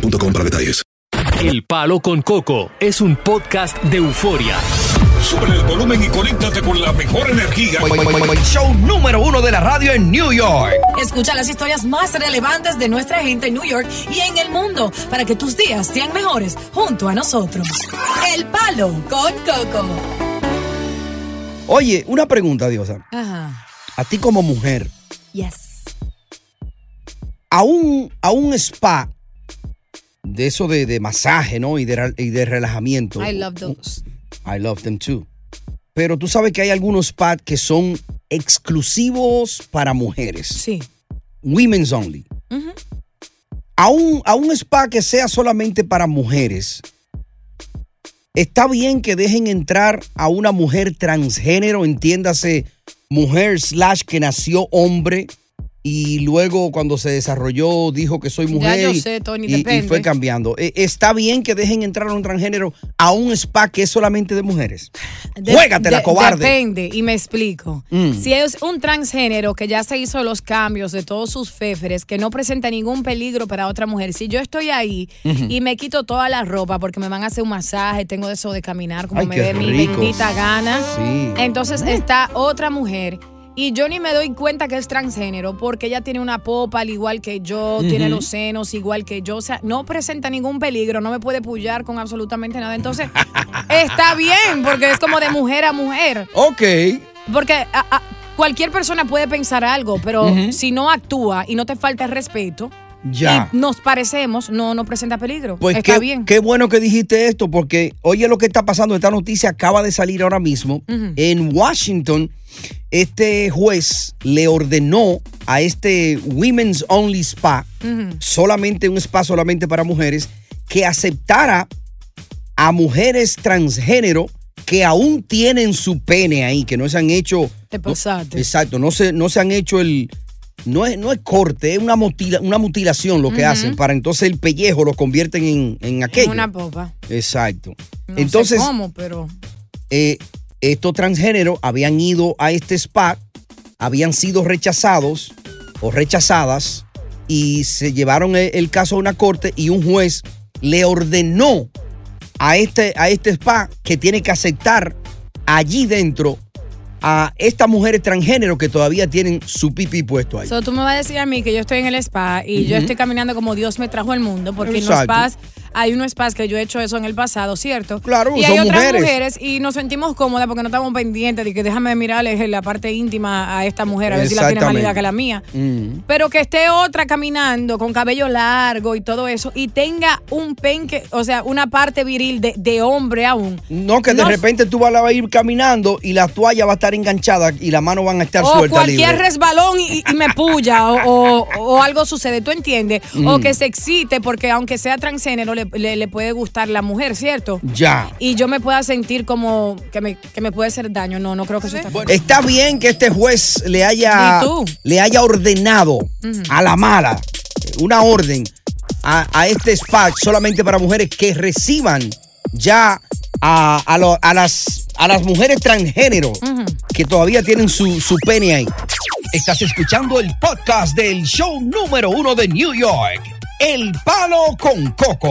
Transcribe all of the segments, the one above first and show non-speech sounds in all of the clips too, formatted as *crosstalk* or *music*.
boostmobile.com para detalles. El Palo con Coco es un podcast de euforia. Sube el volumen y conéctate con la mejor energía. Show número uno de la radio en New York. Escucha las historias más relevantes de nuestra gente en New York y en el mundo para que tus días sean mejores junto a nosotros. El Palo con Coco. Oye, una pregunta, Diosa. Ajá. A ti como mujer, Yes. a un, a un spa de eso de, de masaje, ¿no? Y de, ra- y de relajamiento. I love those. I love them too. Pero tú sabes que hay algunos spas que son exclusivos para mujeres. Sí. Women's only. A, un, a un spa que sea solamente para mujeres, está bien que dejen entrar a una mujer transgénero, entiéndase, mujer slash que nació hombre y luego cuando se desarrolló dijo que soy mujer yo y- sé, Tony, y, y fue cambiando. Eh, Está bien que dejen entrar a un transgénero a un spa que es solamente de mujeres. De- Juégatela, de- cobarde. Depende, y me explico. Mm. Si es un transgénero que ya se hizo los cambios de todos sus féferes, que no presenta ningún peligro para otra mujer, si yo estoy ahí y me quito toda la ropa porque me van a hacer un masaje, tengo eso de caminar como Ay, me dé mi bendita gana, Sí. entonces está otra mujer. Y yo ni me doy cuenta que es transgénero porque ella tiene una popa al igual que yo, tiene los senos igual que yo. O sea, no presenta ningún peligro, no me puede pullar con absolutamente nada. Entonces, *laughs* está bien porque es como de mujer a mujer. Ok. Porque a- a- cualquier persona puede pensar algo, pero si no actúa y no te falta el respeto Ya. y nos parecemos, no, no presenta peligro. Pues está qué, bien. qué bueno que dijiste esto, porque oye lo que está pasando, esta noticia acaba de salir ahora mismo. En Washington, este juez le ordenó a este Women's Only Spa, solamente un spa solamente para mujeres, que aceptara a mujeres transgénero que aún tienen su pene ahí, que no se han hecho... Te pasaste. Exacto, no se, no se han hecho el... No es, no es corte, es una, mutila- una mutilación lo que hacen para entonces el pellejo lo convierten en, en aquello. En una popa. Exacto. No entonces, sé cómo, pero... eh, estos transgéneros habían ido a este spa, habían sido rechazados o rechazadas y se llevaron el, el caso a una corte y un juez le ordenó a este, a este spa que tiene que aceptar allí dentro a estas mujeres transgénero que todavía tienen su pipí puesto ahí. So, tú me vas a decir a mí que yo estoy en el spa y yo estoy caminando como Dios me trajo al mundo, porque en los Exacto. spas hay unos spas que yo he hecho eso en el pasado, ¿cierto? Claro, y son hay otras mujeres. mujeres. y nos sentimos cómodas porque no estamos pendientes de que déjame mirarle la parte íntima a esta mujer a ver si la tiene más linda que la mía. Mm. Pero que esté otra caminando con cabello largo y todo eso y tenga un penque, o sea, una parte viril de, de hombre aún. No, que de No- repente tú vas a ir caminando y la toalla va a estar enganchada y las manos van a estar o sueltas cualquier libre. resbalón y, y me puya o, o- o algo sucede, ¿tú entiendes? O Mm. que se excite porque aunque sea transgénero le, le- le puede gustar la mujer, ¿cierto? Ya. Y yo me pueda sentir como que me, que me puede hacer daño. No, no creo que eso está bien. Está bien que este juez le haya, le haya ordenado a la mala una orden a, a este spa solamente para mujeres que reciban ya a, a lo- a las, a las mujeres transgénero que todavía tienen su, su pene ahí. Estás escuchando el podcast del show número uno de New York, El Palo con Coco.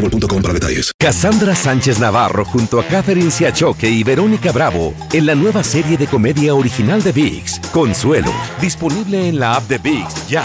boostmobile.com para detalles. Cassandra Sánchez Navarro junto a Catherine Siachoque y Verónica Bravo en la nueva serie de comedia original de VIX, Consuelo, disponible en la app de VIX ya.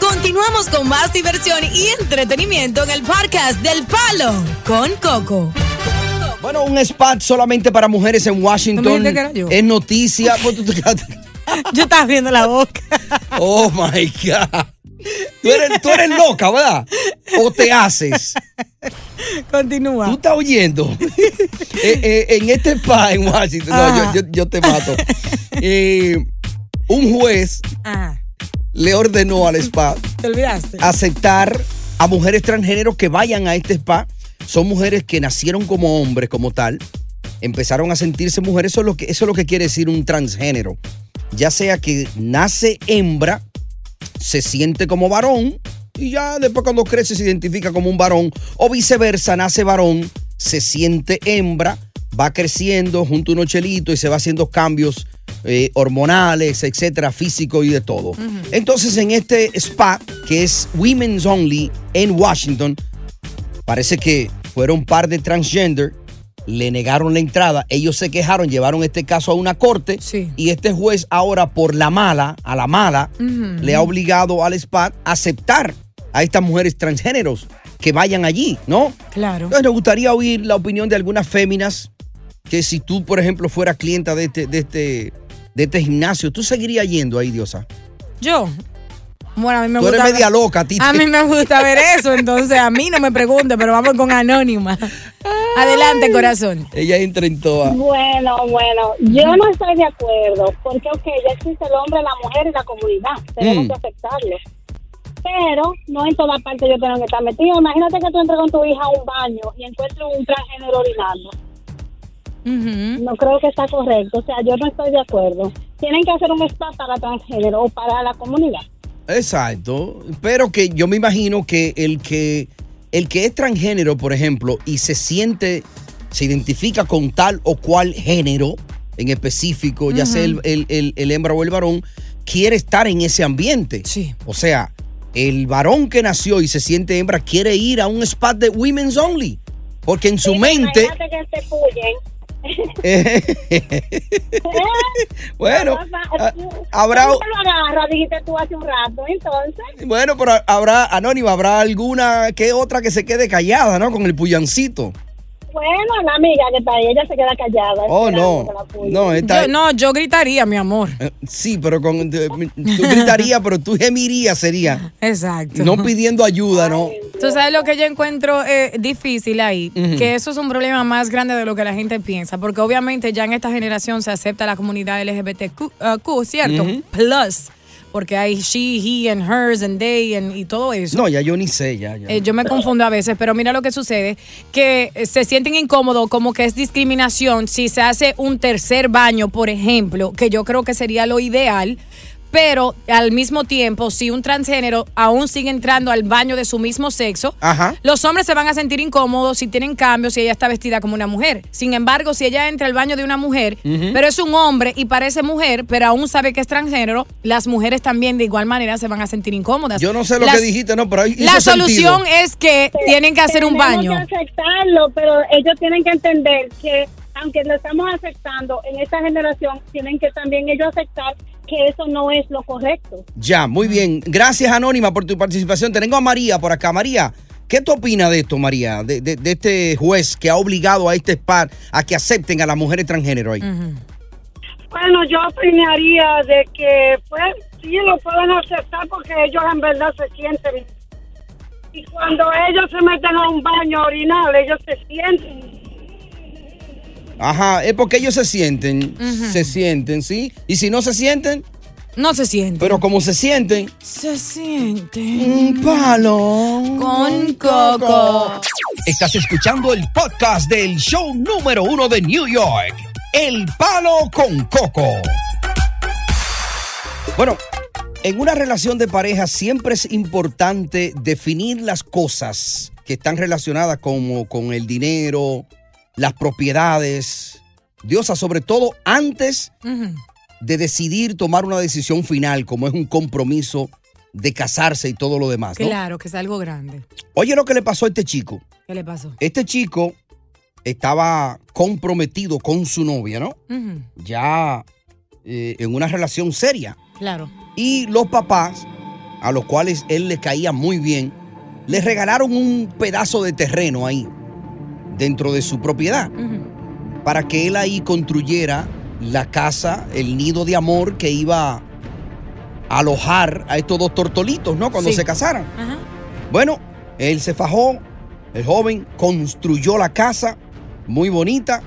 Continuamos con más diversión y entretenimiento en el podcast del Palo con Coco. Bueno, un spot solamente para mujeres en Washington. Es noticia. *laughs* Pues Yo estaba viendo la boca. Oh my God. Tú eres, tú eres loca, ¿verdad? ¿O te haces? Continúa. ¿Tú estás oyendo? Eh, eh, en este spa en Washington, no, yo, yo- yo te mato. Eh, un juez Ah, le ordenó al spa ¿te olvidaste? aceptar a mujeres transgénero que vayan a este spa. Son mujeres que nacieron como hombres, como tal. Empezaron a sentirse mujeres. Eso es lo que, eso es lo que quiere decir un transgénero. Ya sea que nace hembra, se siente como varón y ya después cuando crece se identifica como un varón. O viceversa, nace varón, se siente hembra, va creciendo junto a unos chelitos y se va haciendo cambios eh, hormonales, etcétera, físico y de todo. Entonces, en este spa, que es Women's Only en Washington, parece que fueron un par de transgender, le negaron la entrada, ellos se quejaron, llevaron este caso a una corte Sí. y este juez ahora por la mala, a la mala, le ha obligado al spa a aceptar a estas mujeres transgéneros que vayan allí, ¿no? Claro. Entonces, nos gustaría oír la opinión de algunas féminas que si tú, por ejemplo, fueras clienta de este, de este, de este gimnasio, ¿tú seguirías yendo ahí, Diosa? Yo. Bueno, a mí me Tú gusta. eres media loca, a ti. A mí me gusta ver eso, entonces a mí no me pregunte, pero vamos con Anónima. *laughs* Adelante, corazón. Ella entra en toa. Bueno, bueno, yo no estoy de acuerdo, porque ok, ya existe el hombre, la mujer y la comunidad, tenemos Mm. que aceptarlo. Pero no en toda parte yo tengo que estar metido. Imagínate que tú entres con tu hija a un baño y encuentres un transgénero orinando. No creo que está correcto, o sea, yo no estoy de acuerdo. Tienen que hacer un spa para transgénero o para la comunidad. Exacto. Pero que yo me imagino que el que el que es transgénero, por ejemplo, y se siente, se identifica con tal o cual género en específico, ya sea el, el- el- el hembra o el varón, quiere estar en ese ambiente. Sí. O sea, el varón que nació y se siente hembra quiere ir a un spa de Women's Only. Porque en su Sí, mente. Imagínate que puyen. *laughs* bueno, ah, habrá. ¿Cómo lo agarra? Dijiste tú hace un rato, entonces. Bueno, pero habrá, Anónima, habrá alguna que otra que se quede callada, ¿no? Con el puyancito. Bueno, la amiga que está ahí, ella se queda callada. Oh, no. No, esta, Yo, no, yo gritaría, mi amor. eh, Sí, pero con. Tú gritarías, pero tú gemirías, sería. *laughs* Exacto. No pidiendo ayuda, ¿no? Tú sabes lo que yo encuentro eh, difícil ahí, que eso es un problema más grande de lo que la gente piensa, porque obviamente ya en esta generación se acepta la comunidad LGBTQ, uh, Q, ¿cierto? Plus, porque hay she, he, and hers, and they, and- y todo eso. No, ya yo ni sé, ya. ya. Eh, yo me confundo a veces, pero mira lo que sucede, que eh, se sienten incómodos como que es discriminación si se hace un tercer baño, por ejemplo, que yo creo que sería lo ideal. Pero al mismo tiempo, si un transgénero aún sigue entrando al baño de su mismo sexo, Ajá. los hombres se van a sentir incómodos si tienen cambios si ella está vestida como una mujer. Sin embargo, si ella entra al baño de una mujer, pero es un hombre y parece mujer, pero aún sabe que es transgénero, las mujeres también de igual manera se van a sentir incómodas. Yo no sé lo Las- que dijiste, no, pero ahí la solución sentido. es que tienen que hacer un baño. que aceptarlo, pero ellos tienen que entender que aunque lo estamos aceptando en esta generación, tienen que también ellos aceptar que eso no es lo correcto. Ya, muy bien. Gracias, Anónima, por tu participación. Tengo a María por acá. María, ¿qué tú opinas de esto, María? De, de- de este juez que ha obligado a este spa a que acepten a las mujeres transgénero ahí. Bueno, yo opinaría de que, pues, sí lo pueden aceptar porque ellos en verdad se sienten. Y cuando ellos se meten a un baño a orinar, ellos se sienten. Ajá, es porque ellos se sienten, se sienten, ¿sí? Y si no se sienten, No se siente. Pero como se sienten, Se siente. un palo Con coco. Estás escuchando el podcast del show número uno de New York, El Palo con Coco. Bueno, en una relación de pareja siempre es importante definir las cosas que están relacionadas como con el dinero, las propiedades, Diosa, sobre todo antes de decidir tomar una decisión final, como es un compromiso de casarse y todo lo demás. ¿no? Claro, que es algo grande. Oye lo que le pasó a este chico. ¿Qué le pasó? Este chico estaba comprometido con su novia, ¿no? Ya eh, en una relación seria. Claro. Y los papás, a los cuales él le caía muy bien, le regalaron un pedazo de terreno ahí, dentro de su propiedad, para que él ahí construyera la casa, el nido de amor que iba a alojar a estos dos tortolitos, ¿no? Cuando Sí. se casaran. Ajá. Bueno, él se fajó, el joven construyó la casa, muy bonita,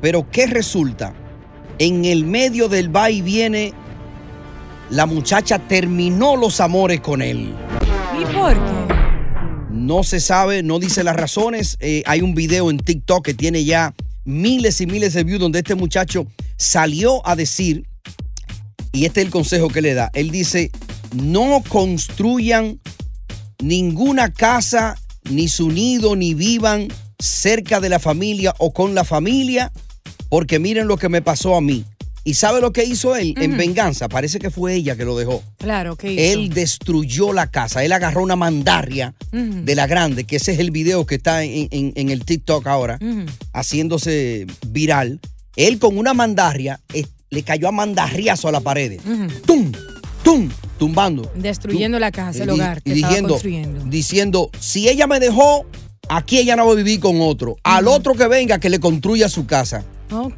pero ¿qué resulta? En el medio del va y viene, la muchacha terminó los amores con él. ¿Y por qué? No se sabe, no dice las razones. Eh, hay un video en TikTok que tiene ya miles y miles de views donde este muchacho salió a decir, y este es el consejo que le da, él dice, no construyan ninguna casa, ni su nido, ni vivan cerca de la familia o con la familia, porque miren lo que me pasó a mí. ¿Y sabe lo que hizo él en venganza? Parece que fue ella que lo dejó. Claro, ¿qué hizo? Él destruyó la casa. Él agarró una mandarria de la grande, que ese es el video que está en, en- en el TikTok ahora, haciéndose viral. Él con una mandarria eh, le cayó a mandarriazo a la pared. ¡Tum! ¡Tum! Tumbando. Destruyendo la casa, el Y- hogar que y diciendo, construyendo. diciendo, si ella me dejó, aquí ella no va a vivir con otro. Al otro que venga, que le construya su casa.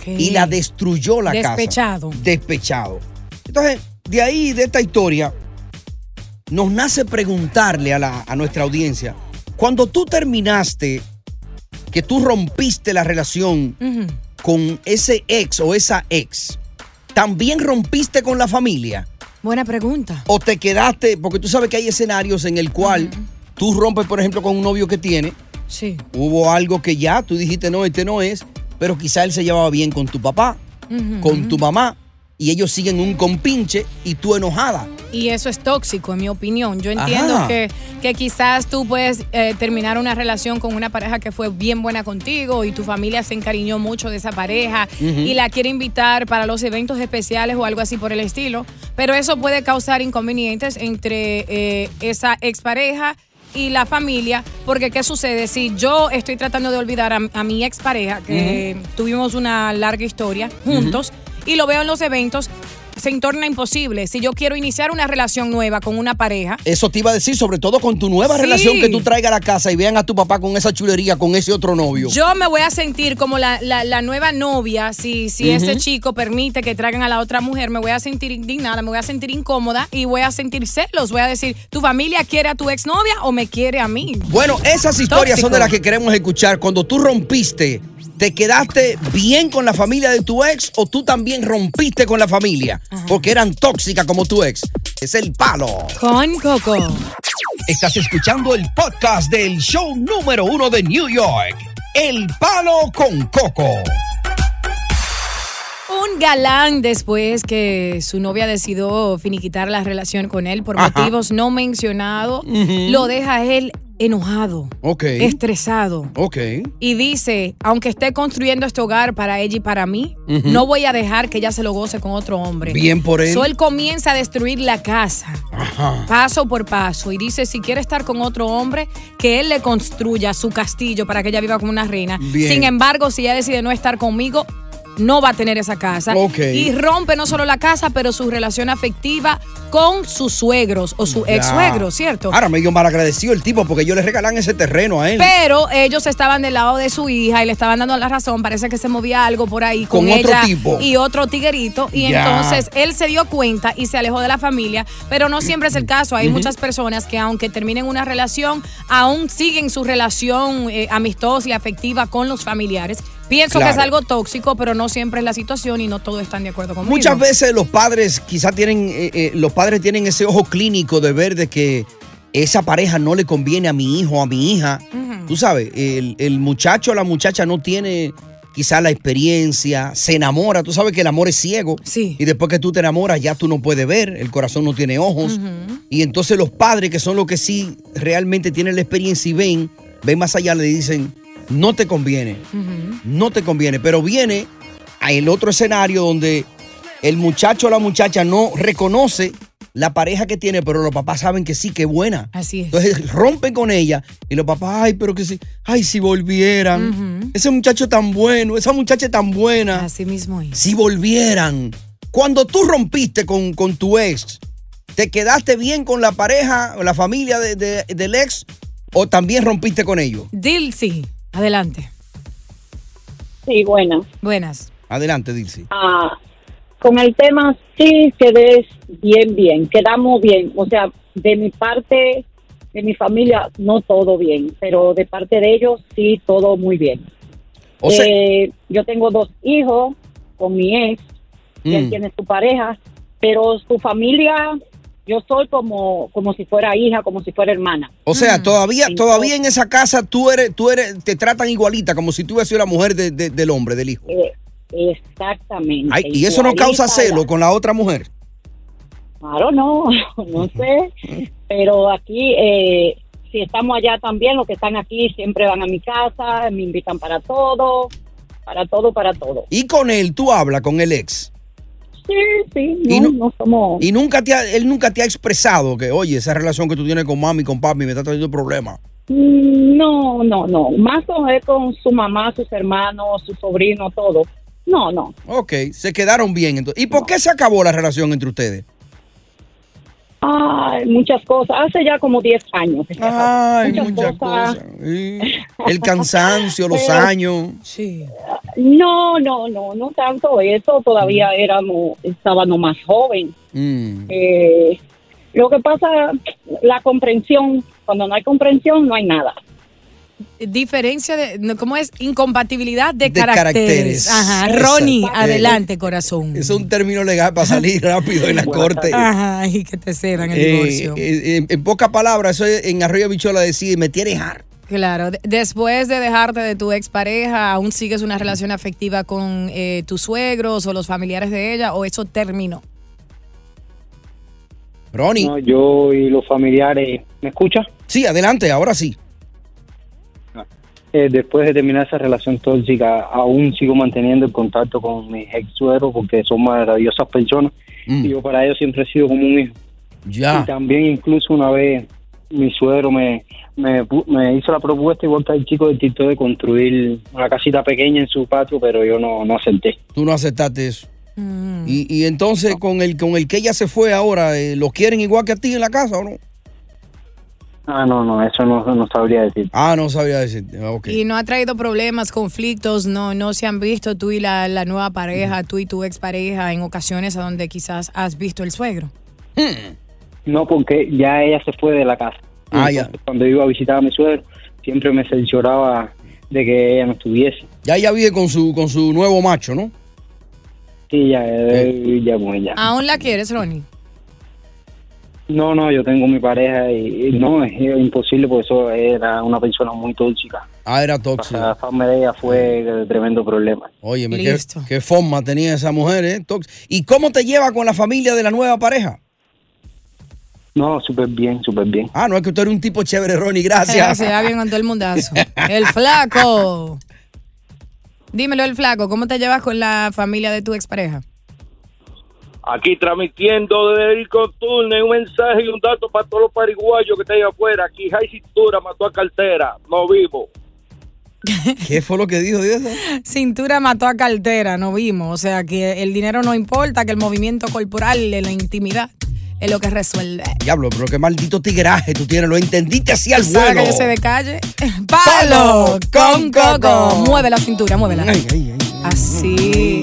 Y la destruyó la casa. Despechado. Despechado. Entonces, de ahí, de esta historia, nos nace preguntarle a, la- a nuestra audiencia, cuando tú terminaste, que tú rompiste la relación con ese ex o esa ex, ¿también rompiste con la familia? Buena pregunta. ¿O te quedaste? Porque tú sabes que hay escenarios en el cual tú rompes, por ejemplo, con un novio que tiene, Sí. hubo algo que ya tú dijiste, no, este no es, pero quizá él se llevaba bien con tu papá, con tu mamá, y ellos siguen un compinche y tú enojada. Y eso es tóxico, en mi opinión. Yo entiendo Ajá. que, que quizás tú puedes eh, terminar una relación con una pareja que fue bien buena contigo y tu familia se encariñó mucho de esa pareja y la quiere invitar para los eventos especiales o algo así por el estilo. Pero eso puede causar inconvenientes entre eh, esa expareja y la familia, porque ¿qué sucede? Si yo estoy tratando de olvidar a, a mi expareja, que tuvimos una larga historia juntos, y lo veo en los eventos, se entorna imposible. Si yo quiero iniciar una relación nueva con una pareja, Eso te iba a decir, sobre todo con tu nueva Sí. relación que tú traigas a la casa y vean a tu papá con esa chulería, con ese otro novio. yo me voy a sentir como la, la- la nueva novia. Si, si ese chico permite que traigan a la otra mujer, me voy a sentir indignada, me voy a sentir incómoda y voy a sentir celos. Voy a decir, ¿tu familia quiere a tu exnovia o me quiere a mí? Bueno, esas historias son de las que queremos escuchar. Cuando tú rompiste, ¿te quedaste bien con la familia de tu ex o tú también rompiste con la familia? Porque eran tóxicas como tu ex. Es el palo. Con Coco. Estás escuchando el podcast del show número uno de New York. El palo con Coco. Un galán después que su novia decidió finiquitar la relación con él por Ajá. motivos no mencionados, lo deja él enojado, Ok. estresado. Ok. Y dice, aunque esté construyendo este hogar para ella y para mí, no voy a dejar que ella se lo goce con otro hombre. Bien por él. So, él comienza a destruir la casa, Ajá. paso por paso, y dice, si quiere estar con otro hombre, que él le construya su castillo para que ella viva como una reina. Bien. Sin embargo, si ella decide no estar conmigo, no va a tener esa casa. Ok. Y rompe no solo la casa, pero su relación afectiva con sus suegros o su ex suegro, ¿cierto? Ahora medio malagradecido el tipo porque ellos le regalan ese terreno a él. Pero ellos estaban del lado de su hija y le estaban dando la razón. Parece que se movía algo por ahí con, Con otro ella tipo. y otro tiguerito. Y Ya. entonces él se dio cuenta y se alejó de la familia. Pero no siempre es el caso. Hay muchas personas que, aunque terminen una relación, aún siguen su relación eh, amistosa y afectiva con los familiares. Pienso que es algo tóxico, pero no siempre es la situación y no todos están de acuerdo conmigo. Muchas veces los padres quizás tienen, eh, eh, los padres tienen ese ojo clínico de ver de que esa pareja no le conviene a mi hijo o a mi hija. Tú sabes, el, el muchacho o la muchacha no tiene quizás la experiencia, se enamora. Tú sabes que el amor es ciego. Sí. Y después que tú te enamoras ya tú no puedes ver, el corazón no tiene ojos. Y entonces los padres, que son los que sí realmente tienen la experiencia y ven, ven más allá, le dicen, no te conviene no te conviene. Pero viene a el otro escenario donde el muchacho o la muchacha no reconoce la pareja que tiene, pero los papás saben que sí, que es buena. Así es. Entonces rompen con ella y los papás, ay, pero que sí, ay, si volvieran. Ese muchacho tan bueno, esa muchacha tan buena. Así mismo es. Si volvieran. Cuando tú rompiste con, con tu ex, ¿te quedaste bien con la pareja o la familia de- de- del ex o también rompiste con ellos? Dilcy, adelante. Sí, buena. Buenas. Adelante. Ah, con el tema sí quedé bien, bien, quedamos bien. O sea, de mi parte, de mi familia, no todo bien, pero de parte de ellos sí todo muy bien. O sea- Eh, yo tengo dos hijos con mi ex, y él Mm. tiene su pareja, pero su familia, yo soy como, como si fuera hija, como si fuera hermana. O sea, Mm. todavía, todavía en esa casa tú eres, tú eres, te tratan igualita, como si tú hubieras sido la mujer de- de- del hombre, del hijo. Eh, exactamente. Ay, y eso no causa celo con la otra mujer. Claro, no, *laughs* no sé, pero aquí, eh, si estamos allá también, los que están aquí siempre van a mi casa, me invitan para todo, para todo, para todo. Y con él, tú hablas con el ex. Sí, sí, Y no, no- no somos... Y nunca te ha- él nunca te ha expresado que, oye, esa relación que tú tienes con mami y con papi me está trayendo problemas. Mm, No, no, no, más con él, con su mamá, sus hermanos, su sobrino, todo. No, no. Ok, se quedaron bien. Entonces. ¿Y por qué se acabó la relación entre ustedes? Ay, muchas cosas. Hace ya como 10 años. Ay, muchas, muchas cosas. cosas. Sí. El cansancio, los *laughs* años. Sí. No, no, no, no tanto eso. Todavía éramos, estábamos más joven. Mm. Eh, lo que pasa, la comprensión, cuando no hay comprensión, no hay nada. Diferencia de, ¿cómo es? Incompatibilidad de, De caracteres. caracteres. Ajá. Exacto. Ronnie, Eh, adelante, corazón. Es un término legal para salir rápido en la corte. Ajá, y que te cedan el Eh, divorcio. eh, en, en pocas palabras, eso es en Arroyo Bichola decir, me tienes harto. Claro, de- después de dejarte de tu expareja, ¿aún sigues una relación afectiva con eh, tus suegros o los familiares de ella o eso terminó? Ronnie. No, yo y los familiares, ¿me escucha? Sí, adelante, ahora sí. Eh, después de terminar esa relación tóxica, aún sigo manteniendo el contacto con mis ex suegros porque son maravillosas personas y yo para ellos siempre he sido como un hijo. Mm. Ya. Y también incluso una vez mi suegro me, me, me hizo la propuesta igual que el chico del TikTok de construir una casita pequeña en su patio, pero yo no, no acepté. Tú no aceptaste eso. Mm. Y, y entonces con el con el que ella se fue ahora, eh, ¿lo quieren igual que a ti en la casa o no? Ah, no, no, eso no, no sabría decir. Ah, no sabía decirte. Ah. Y no ha traído problemas, conflictos, no, no se han visto tú y la, la nueva pareja, tú y tu expareja en ocasiones a donde quizás has visto el suegro. No, porque ya ella se fue de la casa. Ah, Entonces, Cuando iba a visitar a mi suegro, siempre me cercioraba de que ella no estuviese. Ya ella vive con su con su nuevo macho, ¿no? Sí, ya, eh, ya con ella. ¿Aún la quieres, Ronnie? No, no, yo tengo mi pareja y, y no, es, imposible porque eso era una persona muy tóxica. Ah, era tóxico. La fama de ella fue de tremendo problema. Oye, qué, qué forma tenía esa mujer, ¿eh? Tóx- ¿Y cómo te lleva con la familia de la nueva pareja? No, súper bien, súper bien. Ah, no es que tú eres un tipo chévere, Ronnie, gracias. se da bien con todo el mundazo. El flaco. Dímelo, el flaco, ¿cómo te llevas con la familia de tu expareja? Aquí transmitiendo desde el Coturne un mensaje y un dato para todos los pariguayos que están ahí afuera. Aquí Jai Cintura mató a Cartera, no vivo. *laughs* *laughs* ¿Qué fue lo que dijo? Cintura mató a cartera, no vimos. O sea, que el dinero no importa, que el movimiento corporal de la intimidad es lo que resuelve. Diablo, pero qué maldito tigraje tú tienes. Lo entendiste así al ¿Sabes vuelo. que yo soy de calle? *laughs* ¡Palo con coco! Mueve la cintura, muévela. Así.